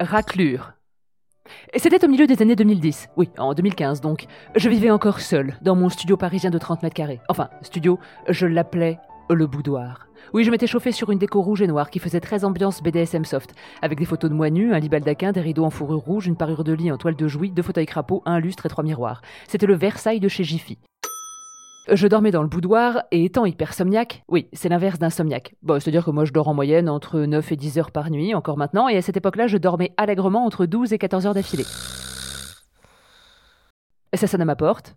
Raclure. C'était au milieu des années 2010. Oui, en 2015 donc. Je vivais encore seul, dans mon studio parisien de 30 mètres carrés. Enfin, studio, je l'appelais le boudoir. Oui, je m'étais chauffé sur une déco rouge et noire qui faisait très ambiance BDSM soft, avec des photos de moi nus, un lit baldaquin, des rideaux en fourrure rouge, une parure de lit en toile de jouy, deux fauteuils crapauds, un lustre et trois miroirs. C'était le Versailles de chez Jiffy. Je dormais dans le boudoir et étant hypersomniaque, oui, c'est l'inverse d'un somniaque. Bon, c'est-à-dire que moi je dors en moyenne entre 9 et 10 heures par nuit, encore maintenant, et à cette époque-là, je dormais allègrement entre 12 et 14 heures d'affilée. Ça sonne à ma porte.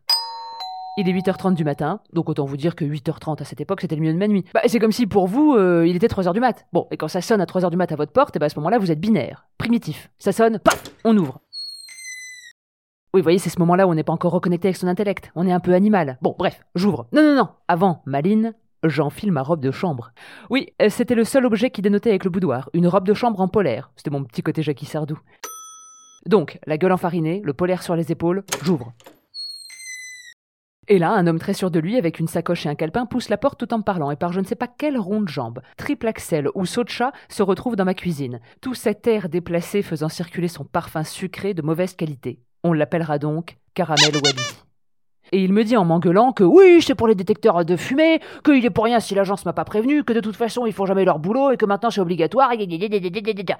Il est 8h30 du matin, donc autant vous dire que 8h30 à cette époque, c'était le milieu de ma nuit. Bah, c'est comme si pour vous, euh, il était 3h du mat. Bon, et quand ça sonne à 3h du mat à votre porte, et bah à ce moment-là, vous êtes binaire, primitif. Ça sonne, paf, on ouvre. Oui, vous voyez, c'est ce moment-là où on n'est pas encore reconnecté avec son intellect. On est un peu animal. Bon, bref, j'ouvre. Non, non, non. Avant, Maline, j'enfile ma robe de chambre. Oui, euh, c'était le seul objet qui dénotait avec le boudoir. Une robe de chambre en polaire. C'était mon petit côté Jackie Sardou. Donc, la gueule enfarinée, le polaire sur les épaules, j'ouvre. Et là, un homme très sûr de lui, avec une sacoche et un calepin, pousse la porte tout en parlant, et par je ne sais pas quelle ronde jambe, triple axel ou saut de chat, se retrouve dans ma cuisine. Tout cet air déplacé faisant circuler son parfum sucré de mauvaise qualité. On l'appellera donc Caramel Wally. Et il me dit en m'engueulant que oui, c'est pour les détecteurs de fumée, qu'il est pour rien si l'agence m'a pas prévenu, que de toute façon ils font jamais leur boulot et que maintenant c'est obligatoire.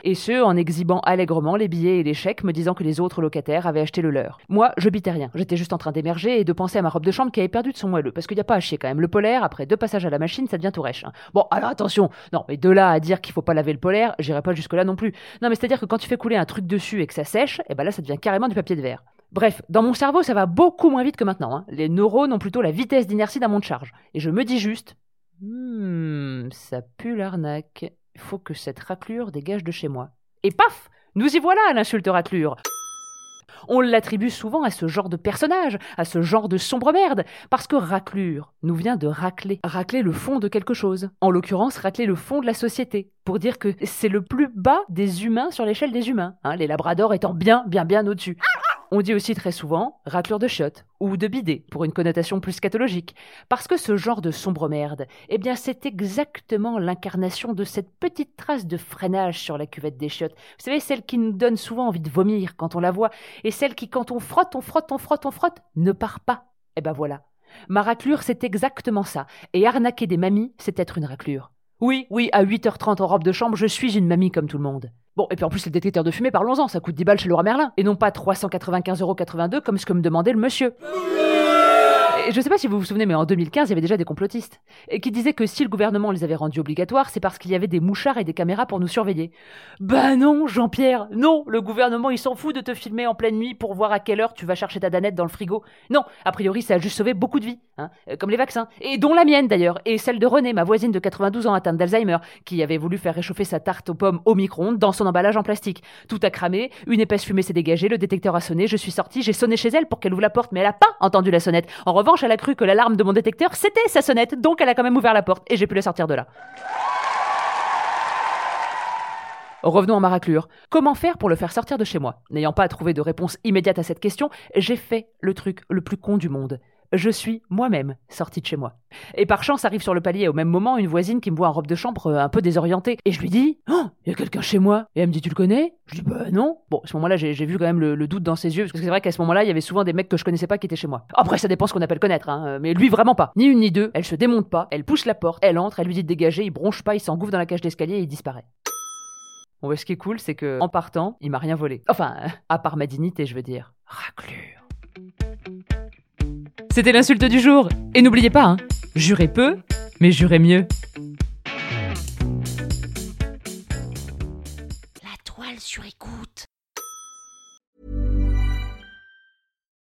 Et ce, en exhibant allègrement les billets et les chèques, me disant que les autres locataires avaient acheté le leur. Moi, je bitais rien. J'étais juste en train d'émerger et de penser à ma robe de chambre qui avait perdu de son moelleux. Parce qu'il n'y a pas à chier quand même. Le polaire, après deux passages à la machine, ça devient tout rêche. hein. Bon, alors attention. Non, mais de là à dire qu'il faut pas laver le polaire, j'irai pas jusque là non plus. Non, mais c'est-à-dire que quand tu fais couler un truc dessus et que ça sèche, et ben là ça devient carrément du papier de verre. Bref, dans mon cerveau, ça va beaucoup moins vite que maintenant. hein. Les neurones ont plutôt la vitesse d'inertie d'un monte charge. Et je me dis juste Hmm, ça pue l'arnaque. Il faut que cette raclure dégage de chez moi. Et paf Nous y voilà, l'insulte raclure on l'attribue souvent à ce genre de personnage, à ce genre de sombre merde, parce que raclure nous vient de racler, racler le fond de quelque chose. En l'occurrence, racler le fond de la société, pour dire que c'est le plus bas des humains sur l'échelle des humains, hein, les labradors étant bien, bien, bien au-dessus. On dit aussi très souvent raclure de chiottes ou de bidet pour une connotation plus scatologique. Parce que ce genre de sombre merde, eh bien c'est exactement l'incarnation de cette petite trace de freinage sur la cuvette des chiottes. Vous savez, celle qui nous donne souvent envie de vomir quand on la voit, et celle qui quand on frotte, on frotte, on frotte, on frotte, ne part pas. Eh ben voilà. Ma raclure, c'est exactement ça. Et arnaquer des mamies, c'est être une raclure. Oui, oui, à 8h30 en robe de chambre, je suis une mamie comme tout le monde. Bon, et puis en plus, le détecteur de fumée, parlons-en, ça coûte 10 balles chez Laura Merlin, et non pas 395,82€ comme ce que me demandait le monsieur. Je sais pas si vous vous souvenez, mais en 2015, il y avait déjà des complotistes, qui disaient que si le gouvernement les avait rendus obligatoires, c'est parce qu'il y avait des mouchards et des caméras pour nous surveiller. Bah non, Jean-Pierre, non, le gouvernement, il s'en fout de te filmer en pleine nuit pour voir à quelle heure tu vas chercher ta danette dans le frigo. Non, a priori, ça a juste sauvé beaucoup de vies, hein, euh, comme les vaccins, et dont la mienne d'ailleurs, et celle de Renée, ma voisine de 92 ans atteinte d'Alzheimer, qui avait voulu faire réchauffer sa tarte aux pommes au micro-ondes dans son emballage en plastique. Tout a cramé, une épaisse fumée s'est dégagée, le détecteur a sonné, je suis sortie, j'ai sonné chez elle pour qu'elle ouvre la porte, mais elle a pas entendu la sonnette. En revanche, elle a cru que l'alarme de mon détecteur, c'était sa sonnette, donc elle a quand même ouvert la porte, et j'ai pu la sortir de là. Revenons à ma raclure. Comment faire pour le faire sortir de chez moi? N'ayant pas trouvé de réponse immédiate à cette question, j'ai fait le truc le plus con du monde. Je suis moi-même sortie de chez moi. Et par chance arrive sur le palier au même moment une voisine qui me voit en robe de chambre euh, un peu désorientée. Et je lui dis Oh, il y a quelqu'un chez moi. Et elle me dit Tu le connais? Je dis Bah non. Bon, à ce moment-là, j'ai vu quand même le, doute dans ses yeux, parce que c'est vrai qu'à ce moment-là, il y avait souvent des mecs que je connaissais pas qui étaient chez moi. Après, ça dépend ce qu'on appelle connaître, hein, mais lui vraiment pas. Ni une ni deux, elle se démonte pas, elle pousse la porte, elle entre, elle lui dit de dégager, il bronche pas, il s'engouffre dans la cage d'escalier et il disparaît. Bon, ce qui est cool, c'est que en partant, il m'a rien volé. Enfin, à part ma dignité, je veux dire. Raclure. C'était l'insulte du jour. Et n'oubliez pas, hein, jurez peu, mais jurez mieux. La toile sur écoute.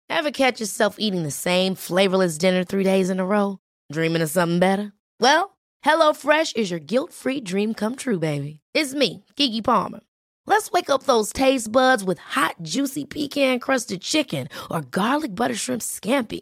Ever catch yourself eating the same flavorless dinner three days in a row? Dreaming of something better? Well, HelloFresh is your guilt-free dream come true, baby. It's me, Kiki Palmer. Let's wake up those taste buds with hot, juicy pecan crusted chicken or garlic butter shrimp scampi.